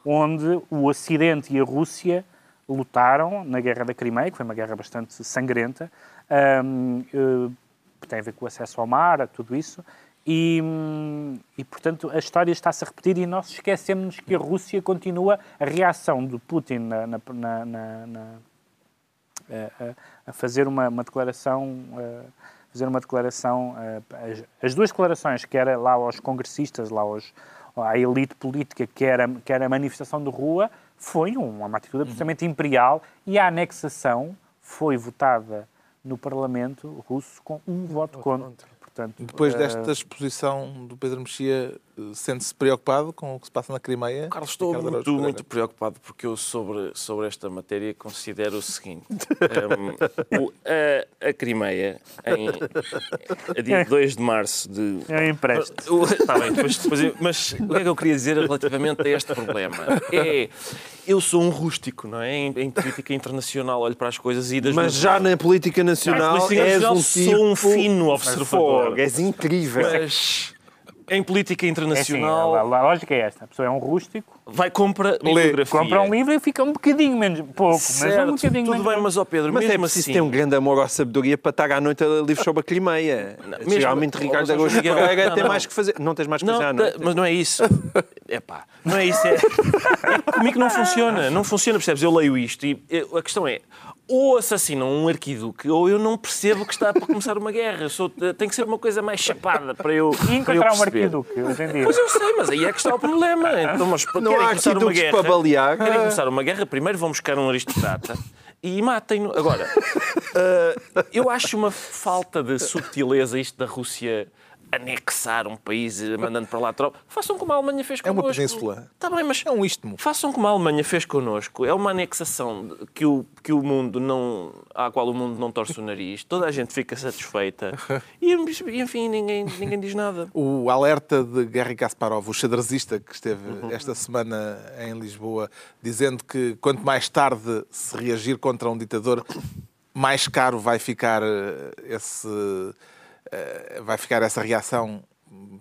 onde o Ocidente e a Rússia lutaram na Guerra da Crimeia, que foi uma guerra bastante sangrenta, ahm, eh, tem a ver com o acesso ao mar, a tudo isso, e, hum, e, portanto a história está-se a repetir e nós esquecemos que a Rússia continua a reação do Putin na, na- na- na- a, a- a fazer uma, uma declaração eh, fazer uma declaração as, as duas declarações que era lá aos congressistas lá aos à elite política que era que era a manifestação de rua foi um, uma atitude absolutamente imperial e a anexação foi votada no Parlamento russo com um voto contra. Portanto, Depois eh, desta exposição do Pedro Mexia, eh, sente-se preocupado com o que se passa na Crimeia? Carlos, estou Ricardo muito, muito preocupado porque eu sobre, sobre esta matéria considero o seguinte. um, o- a, a Crimeia, em, a dia 2 de março de... Eu empresto. O- Está bem, depois- depois mas o que é que eu queria dizer relativamente a este problema? É, eu sou um rústico, não é? Em, em política internacional olho para as coisas e das Mas já na política nacional Na política és nacional um sou um tipo- fino observador. Fogo, és incrível. Mas em política É assim, internacional a, a lógica é esta. A pessoa é um rústico, vai compra bibliografia. compra um livro e fica um bocadinho menos, pouco, mas um Certo, bocadinho tudo menos. bem, mas ó Pedro, Mas é mesmo preciso assim... ter um grande amor à sabedoria para estar à noite a ler livros sobre a Crimeia. Geralmente Ricardo Oh, Miguel, Pereira não, tem não. mais que fazer. Não tens mais que Não, fazer à noite. mas não é isso. É pá, não é isso. É... é comigo não funciona. Não funciona, percebes? Eu leio isto e a questão é. Ou assassinam um arquiduque, ou eu não percebo que está para começar uma guerra. Eu sou- tem que ser uma coisa mais chapada para eu, E para eu encontrar um arquiduque hoje em dia. Pois eu sei, mas aí é que está o problema. Então, mas Não querem há começar uma arquiduques guerra, para balear. Querem começar uma guerra, primeiro vão buscar um aristocrata e matem-no. Agora, ah, eu acho uma falta de subtileza isto da Rússia anexar um país mandando para lá tropas. Façam como a Alemanha fez É uma connosco. península. Está bem, mas É um istmo. façam como a Alemanha fez connosco. É uma anexação que o, que o mundo não, à qual o mundo não torce o nariz. Toda a gente fica satisfeita. E, enfim, ninguém, ninguém diz nada. O alerta de Gary Kasparov, o xadrezista que esteve Uhum. esta semana em Lisboa, dizendo que quanto mais tarde se reagir contra um ditador, mais caro vai ficar eh, esse vai ficar essa reação.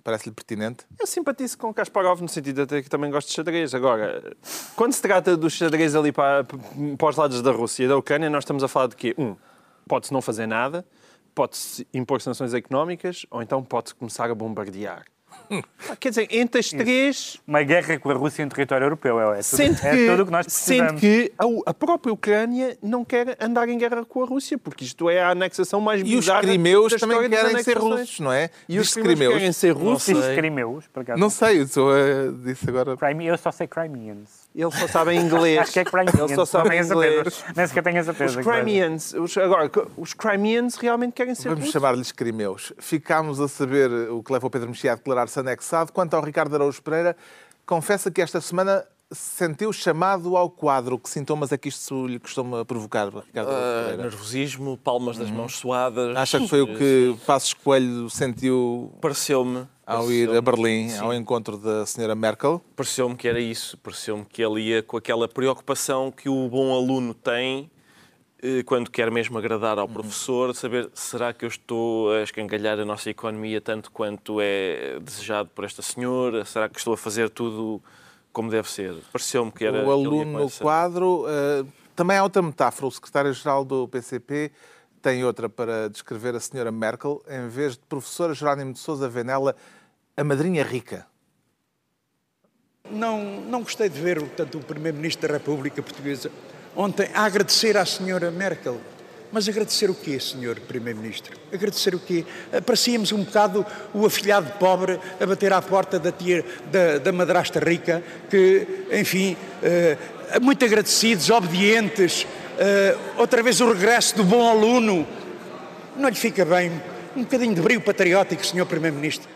Parece-lhe pertinente? Eu simpatizo com Kasparov no sentido de até que também gosto de xadrez. Agora, quando se trata do xadrez ali para, para os lados da Rússia e da Ucrânia, nós estamos a falar de quê? Um, pode-se não fazer nada, pode-se impor sanções económicas, ou então pode-se começar a bombardear. Quer dizer, entre as três, Uma guerra com a Rússia em território europeu. É, tudo, sendo que, é tudo o que nós sendo precisamos. que a, a própria Ucrânia não quer andar em guerra com a Rússia, porque isto é a anexação mais E os bizarra crimeus também querem ser russos, não é? E os crimeus querem ser russos. sei. Crimeus, por acaso. Não sei, eu sou, eh, disse agora. Crime- eu só sei Crimeans. Eles só sabem inglês. Acho que é Crimeans. Eles só sabem inglês. Nem sequer tenho a certeza. Os Crimeans, os, agora, os Crimeans realmente querem ser Vamos chamar-lhes crimeus. Ficámos a saber o que levou Pedro Mexia a declarar-se anexado. Quanto ao Ricardo Araújo Pereira, confessa que esta semana se sentiu chamado ao quadro. Que sintomas é que isto lhe costuma provocar, Ricardo Pereira? nervosismo, palmas das mãos suadas. Acha que foi o que Passos Coelho sentiu Pareceu-me. ao ir a Berlim, sim. ao encontro da senhora Merkel? Pareceu-me que era isso. Pareceu-me que ele ia com aquela preocupação que o bom aluno tem eh, quando quer mesmo agradar ao professor, saber será que eu estou a escangalhar a nossa economia tanto quanto é desejado por esta senhora? Será que estou a fazer tudo como deve ser? Pareceu-me que era. O aluno no quadro. eh, também há outra metáfora. O secretário-geral do PCP tem outra para descrever a senhora Merkel. Em vez de professora Jerónimo de Sousa, vê nela a madrinha rica. Não, não gostei de ver tanto o Primeiro-Ministro da República Portuguesa ontem a agradecer à senhora Merkel. Mas agradecer o quê, senhor Primeiro-Ministro? Agradecer o quê? Parecíamos um bocado o afilhado pobre a bater à porta da, tia, da, da madrasta rica, que, enfim, eh, muito agradecidos, obedientes, eh, outra vez o regresso do bom aluno. Não lhe fica bem um bocadinho de brilho patriótico, senhor Primeiro-Ministro.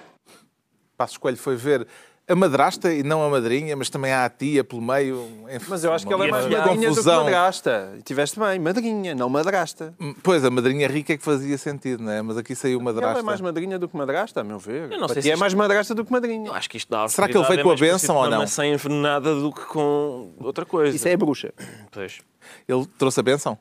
Passos Coelho foi ver a madrasta e não a madrinha, mas também há a tia pelo meio. Enfim, Mas eu acho que ela é mais madrinha do que confusão. madrasta. E tiveste bem, madrinha, não madrasta. Pois, a madrinha rica é que fazia sentido, não é? Mas aqui saiu madrasta. Ela é mais madrinha do que madrasta, a meu ver. Eu não sei se é isto- mais madrasta do que madrinha. Eu acho que isto dá Será que ele veio autoridade, com a é bênção parecido ou não? Uma maçã envenenada do que com outra coisa. Isso é bruxa. Pois. Ele trouxe a bênção?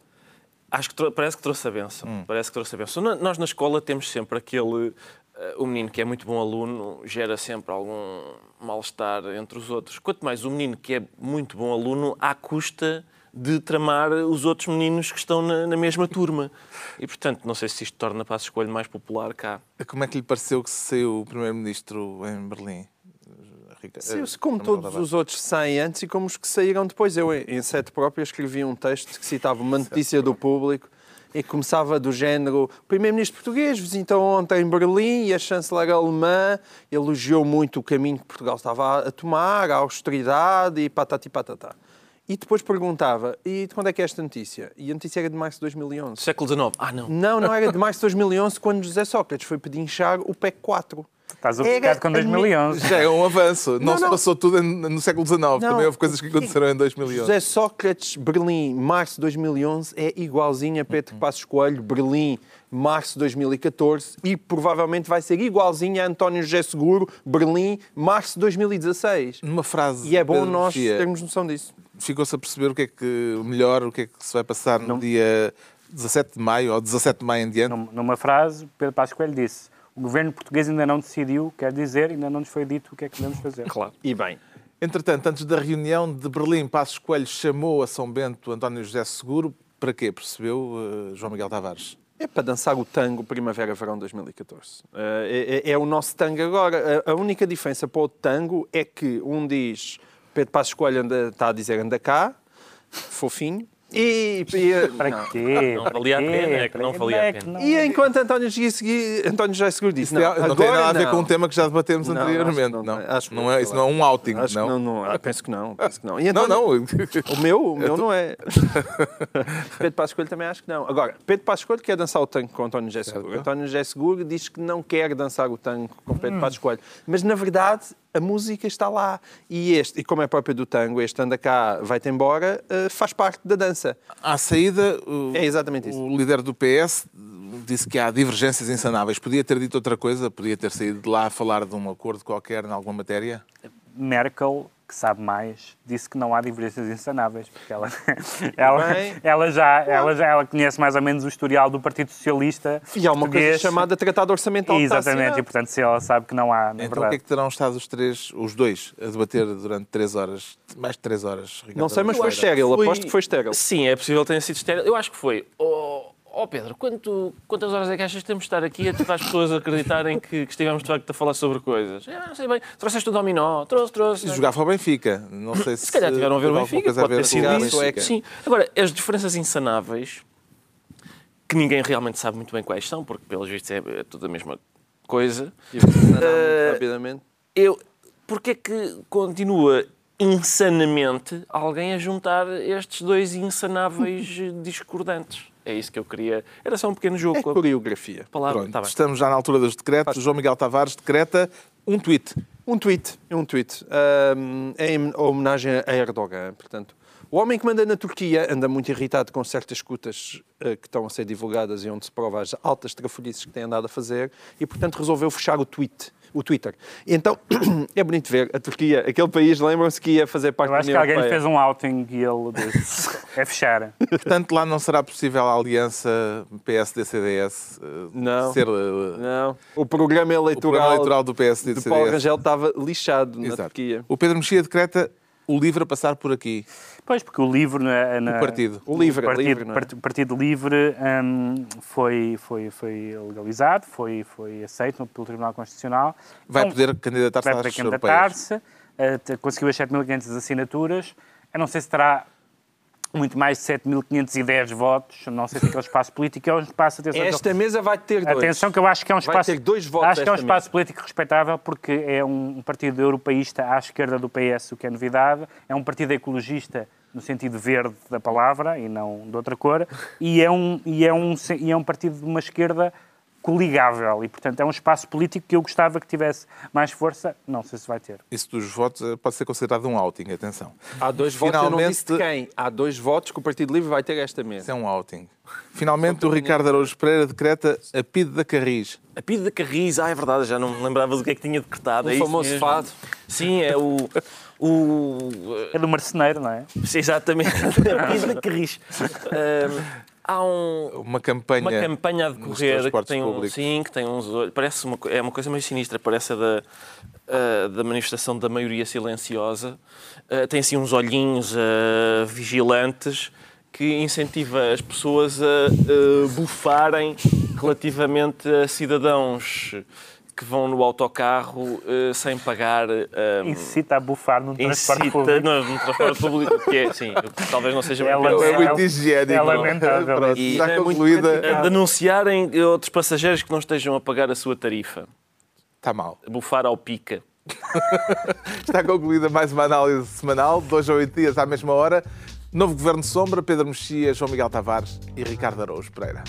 Acho que parece que trouxe a benção. Parece que trouxe a benção. No- Nós na escola temos sempre aquele. Eh, o menino que é muito bom aluno gera sempre algum mal-estar entre os outros. Quanto mais o menino que é muito bom aluno, à custa de tramar os outros meninos que estão na, na mesma turma. E, portanto, não sei se isto torna a Passo Escolho mais popular cá. Como é que lhe pareceu que saiu o Primeiro-Ministro em Berlim? Rica- Saiu-se eh, como todos os outros saem antes e como os que saíram depois. Eu, em sete próprio, escrevi um texto que citava uma notícia do público e começava do género: o primeiro-ministro português visitou ontem Berlim e a chanceler alemã elogiou muito o caminho que Portugal estava a tomar, a austeridade e patati patatá. E depois perguntava: e de quando é que é esta notícia? E a notícia era de março de 2011. Século XIX. Ah, não. Não, não era de março de 2011, quando José Sócrates foi pedinchar o PEC 4. Estás obcecado com 2011. Já é um avanço. Não, Não, se não. passou tudo no século XIX. Também houve coisas que aconteceram em 2011. José Sócrates, Berlim, março de 2011, é igualzinho a Pedro Passos Coelho, Berlim, março de 2014, e provavelmente vai ser igualzinho a António José Seguro, Berlim, março de 2016. Numa frase. E é bom nós termos noção disso. Ficou-se a perceber o que é que melhor, o que é que se vai passar no dia 17 de maio ou 17 de maio em diante. Num- Numa frase, Pedro Passos Coelho disse o governo português ainda não decidiu, quer dizer, ainda não nos foi dito o que é que devemos fazer. Claro. E bem, Entretanto, antes da reunião de Berlim, Passos Coelho chamou a São Bento António José Seguro. Para quê? Percebeu, eh, João Miguel Tavares? é para dançar o tango Primavera-Verão 2014. Eh, é, é- é o nosso tango agora. A, a única diferença para o tango é que um diz Pedro Passos Coelho anda, está a dizer anda cá, fofinho, e, e- Para não. quê? Não Para valia a quê? pena, é que não valia a pena. Não- E enquanto António José Seguro, António José Seguro disse, Não, não, não tem nada a ver não. com um tema que já debatemos Não, anteriormente. que Não, Acho não é, isso não é um outing. Acho não. que não, não. Ah, penso que não, penso que não. E Não, António- não. O meu, o meu não é. Pedro Passos Coelho também acho que não. Agora, Pedro Passos Coelho quer dançar o tango com António José Seguro. António José Seguro diz que não quer dançar o tango com Pedro Passos Coelho. Mas, na verdade, a música está lá. E este, e como é próprio do tango, este anda cá, vai-te embora, eh, faz parte da dança. À saída, o, É exatamente isso. o líder do PS disse que há divergências insanáveis. Podia ter dito outra coisa? Podia ter saído de lá a falar de um acordo qualquer em alguma matéria? Merkel, que sabe mais, disse que não há divergências insanáveis, porque ela, ela, Bem. ela, já, ela já ela conhece mais ou menos o historial do Partido Socialista. E há uma coisa chamada Tratado Orçamental. está Exatamente, e portanto, se ela sabe que não há, na Então o verdade. que é que terão estado os três, os dois, a debater durante três horas? Mais de três horas. Ricardo Não sei, mas foi estéril. Aposto que foi estéril. Sim, é possível que tenha sido estéril. Eu acho que foi. Oh, oh, Pedro, quanto, quantas horas é que achas que temos de estar aqui a tentar as pessoas acreditarem que, que estivemos de facto a falar sobre coisas? Ah, não sei bem. Trouxeste o dominó? Trouxe, trouxe. E jogava o Benfica. Não sei se. Se calhar tiveram a ver o Benfica, pode ter ver sido isso. Sim. Agora, as diferenças insanáveis, que ninguém realmente sabe muito bem quais são, porque pelos vistos é, é tudo a mesma coisa. E Eh, rapidamente. Eu, porque é que continua insanamente alguém a juntar estes dois insanáveis discordantes? É isso que eu queria. Era só um pequeno jogo. É com a coreografia. palavra. Pronto, Tá bem. estamos já na altura dos decretos. João Miguel Tavares decreta um tweet. Um tweet, é um tweet. Ahm, é em homenagem a Erdogan, portanto. O homem que manda na Turquia anda muito irritado com certas escutas eh, que estão a ser divulgadas e onde se prova as altas trafolhices que tem andado a fazer e, portanto, resolveu fechar o tweet. O Twitter. Então, é bonito ver a Turquia, aquele país, lembram-se que ia fazer parte Eu da acho que União alguém lhe Europeia. fez um outing e ele disse, é fechar. Portanto, lá não será possível a aliança PSD-CDS eh, Não. ser eh, Não. O programa o eleitoral, programa eleitoral do de Paulo PSD-CDS. Rangel estava lixado na Exato. Turquia. O Pedro Mexia decreta o livre a passar por aqui. Pois, porque o livro... Na, na- O partido. O livre, partido, livre, é? part- Partido Livre hum, foi, foi, foi legalizado, foi, foi aceito pelo Tribunal Constitucional. Vai Então, poder candidatar-se vai às poder europeias. candidatar-se, te- conseguiu as 7.500 assinaturas. Eu não sei se terá muito mais de 7.510 votos, não sei se aquele espaço político é um espaço... Atenção, Esta mesa vai ter dois. Atenção que eu acho que é um Vai espaço... ter dois votos Acho que é um espaço mesa. político respeitável porque é um partido europeísta à esquerda do PS, o que é novidade. É um partido ecologista no sentido verde da palavra e não de outra cor. E é um, e é um, e é um partido de uma esquerda coligável. E, portanto, é um espaço político que eu gostava que tivesse mais força. Não sei se vai ter. Isso dos votos eh, pode ser considerado um outing, atenção. Há dois votos, eu não Finalmente- disse de quem. Há dois votos que o Partido Livre vai ter esta Isso mesa. é um outing. Finalmente, o Ricardo Araújo Pereira decreta a PIDE da Carris. A PID da Carris, ah, é verdade, já não me lembrava do que é que tinha decretado. O é isso famoso mesmo. fado. Sim, é o. o É do marceneiro, não é? sim, exatamente, a PID da Carris. Ahm, há um, Uma campanha, uma campanha a decorrer que tem, um, sim, que tem uns olhos. Parece uma, é uma coisa meio sinistra, parece a da, a da manifestação da maioria silenciosa. Ah, tem assim uns olhinhos ah, vigilantes que incentiva as pessoas a, ah, bufarem relativamente a cidadãos que vão no autocarro uh, sem pagar. Ehm, incita a bufar num transporte público. Não, num transporte público, que é, sim, talvez não seja é é, é, é muito higiênico. É lamentável. E, está concluída. É denunciarem eh, outros passageiros que não estejam a pagar a sua tarifa. Está mal. Bufar ao pica. está concluída mais uma análise semanal, dois ou oito dias à mesma hora. Novo Governo de Sombra, Pedro Mexia, João Miguel Tavares e Ricardo Araújo Pereira.